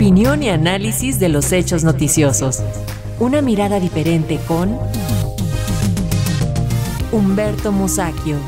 Opinión y análisis de los hechos noticiosos. Una mirada diferente con Humberto Musacchio.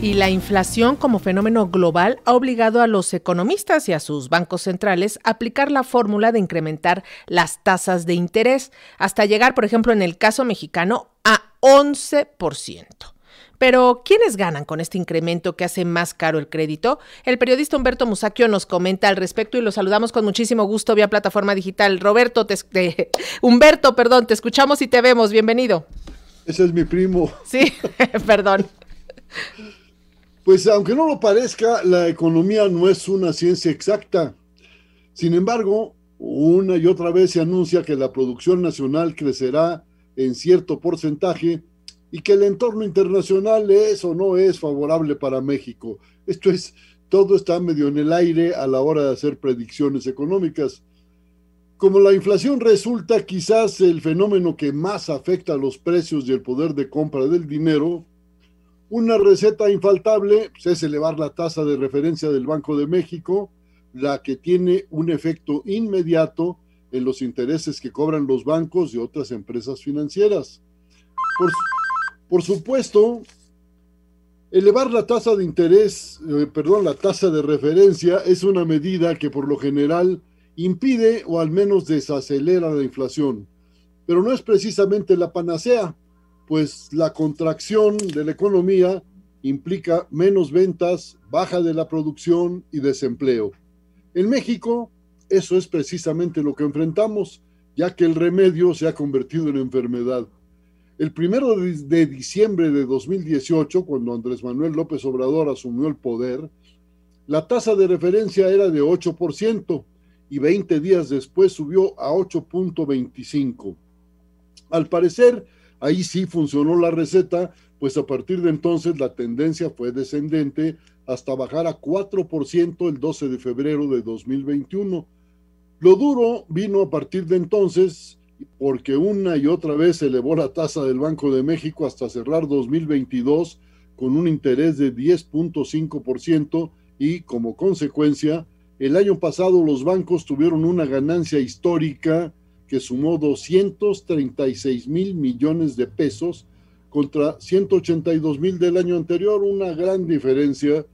Y la inflación como fenómeno global ha obligado a los economistas y a sus bancos centrales a aplicar la fórmula de incrementar las tasas de interés hasta llegar, por ejemplo, en el caso mexicano, a 11%. Pero, ¿quiénes ganan con este incremento que hace más caro el crédito? El periodista Humberto Musacchio nos comenta al respecto y lo saludamos con muchísimo gusto vía plataforma digital. Roberto, te, Humberto, perdón, te escuchamos y te vemos. Bienvenido. Ese es mi primo. Sí, perdón. Pues aunque no lo parezca, la economía no es una ciencia exacta. Sin embargo, una y otra vez se anuncia que la producción nacional crecerá en cierto porcentaje y que el entorno internacional es o no es favorable para México. Esto es, todo está medio en el aire a la hora de hacer predicciones económicas. Como la inflación resulta quizás el fenómeno que más afecta a los precios y el poder de compra del dinero, una receta infaltable es elevar la tasa de referencia del Banco de México, la que tiene un efecto inmediato en los intereses que cobran los bancos y otras empresas financieras. Por, por supuesto, elevar la tasa de interés, eh, perdón, la tasa de referencia es una medida que por lo general impide o al menos desacelera la inflación, pero no es precisamente la panacea, pues la contracción de la economía implica menos ventas, baja de la producción y desempleo. En México, eso es precisamente lo que enfrentamos, ya que el remedio se ha convertido en enfermedad. El primero de diciembre de 2018, cuando Andrés Manuel López Obrador asumió el poder, la tasa de referencia era de 8% y 20 días después subió a 8.25. Al parecer, ahí sí funcionó la receta, pues a partir de entonces la tendencia fue descendente hasta bajar a 4% el 12 de febrero de 2021. Lo duro vino a partir de entonces porque una y otra vez elevó la tasa del Banco de México hasta cerrar 2022 con un interés de 10.5% y como consecuencia, el año pasado los bancos tuvieron una ganancia histórica que sumó 236 mil millones de pesos contra 182 mil del año anterior, una gran diferencia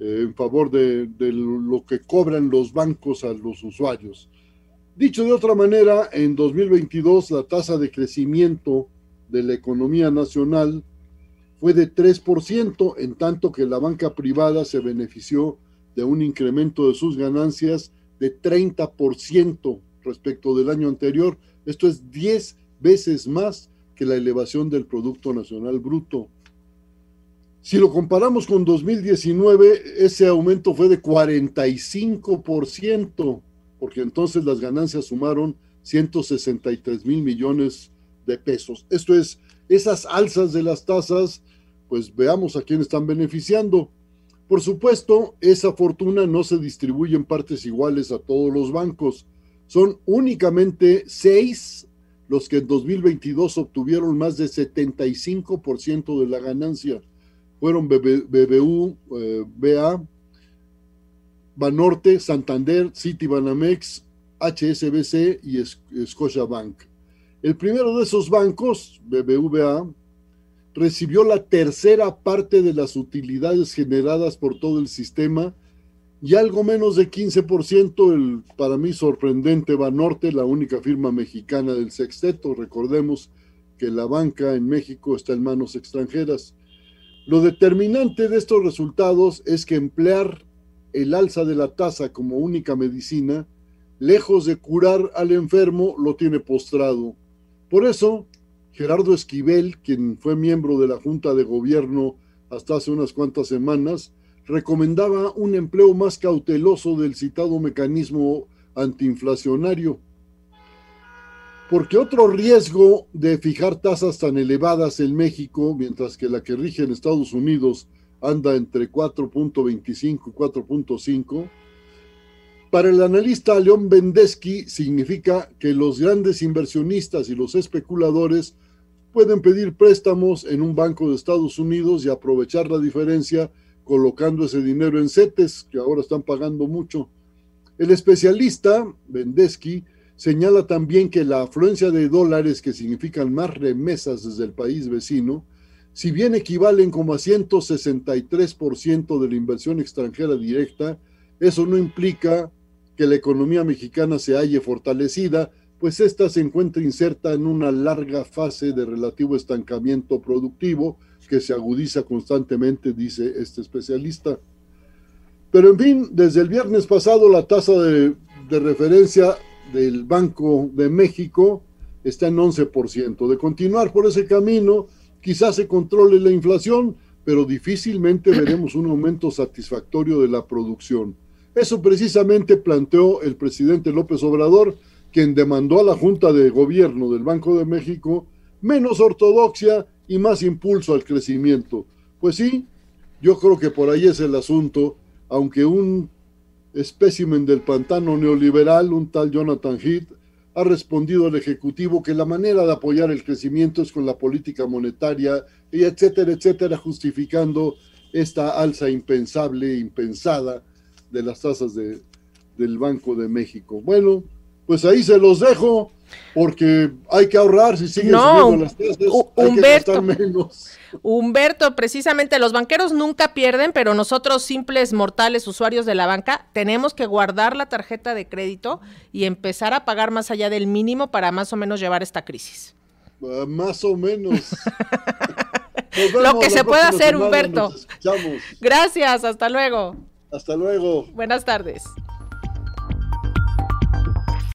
eh, en favor de lo que cobran los bancos a los usuarios. Dicho de otra manera, en 2022 la tasa de crecimiento de la economía nacional fue de 3%, en tanto que la banca privada se benefició de un incremento de sus ganancias de 30% respecto del año anterior. Esto es 10 veces más que la elevación del Producto Nacional Bruto. Si lo comparamos con 2019, ese aumento fue de 45% porque entonces las ganancias sumaron 163 mil millones de pesos. Esto es, esas alzas de las tasas, pues veamos a quién están beneficiando. Por supuesto, esa fortuna no se distribuye en partes iguales a todos los bancos. Son únicamente seis los que en 2022 obtuvieron más de 75% de la ganancia. Fueron BBU, eh, BA, Banorte, Santander, Citibanamex, HSBC y Scotiabank. El primero de esos bancos, BBVA, recibió la tercera parte de las utilidades generadas por todo el sistema y algo menos de 15% el para mí sorprendente Banorte, la única firma mexicana del sexteto. Recordemos que la banca en México está en manos extranjeras. Lo determinante de estos resultados es que emplear el alza de la tasa como única medicina, lejos de curar al enfermo, lo tiene postrado. Por eso, Gerardo Esquivel, quien fue miembro de la Junta de Gobierno hasta hace unas cuantas semanas, recomendaba un empleo más cauteloso del citado mecanismo antiinflacionario. Porque otro riesgo de fijar tasas tan elevadas en México, mientras que la que rige en Estados Unidos anda entre 4.25 y 4.5. Para el analista León Bendesky significa que los grandes inversionistas y los especuladores pueden pedir préstamos en un banco de Estados Unidos y aprovechar la diferencia colocando ese dinero en CETES, que ahora están pagando mucho. El especialista, Bendesky, señala también que la afluencia de dólares que significan más remesas desde el país vecino, si bien equivalen como a 163% de la inversión extranjera directa, eso no implica que la economía mexicana se halle fortalecida, pues ésta se encuentra inserta en una larga fase de relativo estancamiento productivo que se agudiza constantemente, dice este especialista. Pero en fin, desde el viernes pasado la tasa de, de referencia del Banco de México está en 11%. De continuar por ese camino, quizás se controle la inflación, pero difícilmente veremos un aumento satisfactorio de la producción. Eso precisamente planteó el presidente López Obrador, quien demandó a la Junta de Gobierno del Banco de México menos ortodoxia y más impulso al crecimiento. Pues sí, yo creo que por ahí es el asunto, aunque un espécimen del pantano neoliberal, un tal Jonathan Heath, ha respondido al Ejecutivo que la manera de apoyar el crecimiento es con la política monetaria, y etcétera, etcétera, justificando esta alza impensable, impensada de las tasas de, del Banco de México. Bueno, pues ahí se los dejo, porque hay que ahorrar si siguen subiendo las tasas, hay que gastar menos. Humberto, precisamente los banqueros nunca pierden, pero nosotros simples mortales usuarios de la banca tenemos que guardar la tarjeta de crédito y empezar a pagar más allá del mínimo para más o menos llevar esta crisis. Uh, más o menos. Lo que se puede hacer, Humberto. Gracias, hasta luego. Hasta luego. Buenas tardes.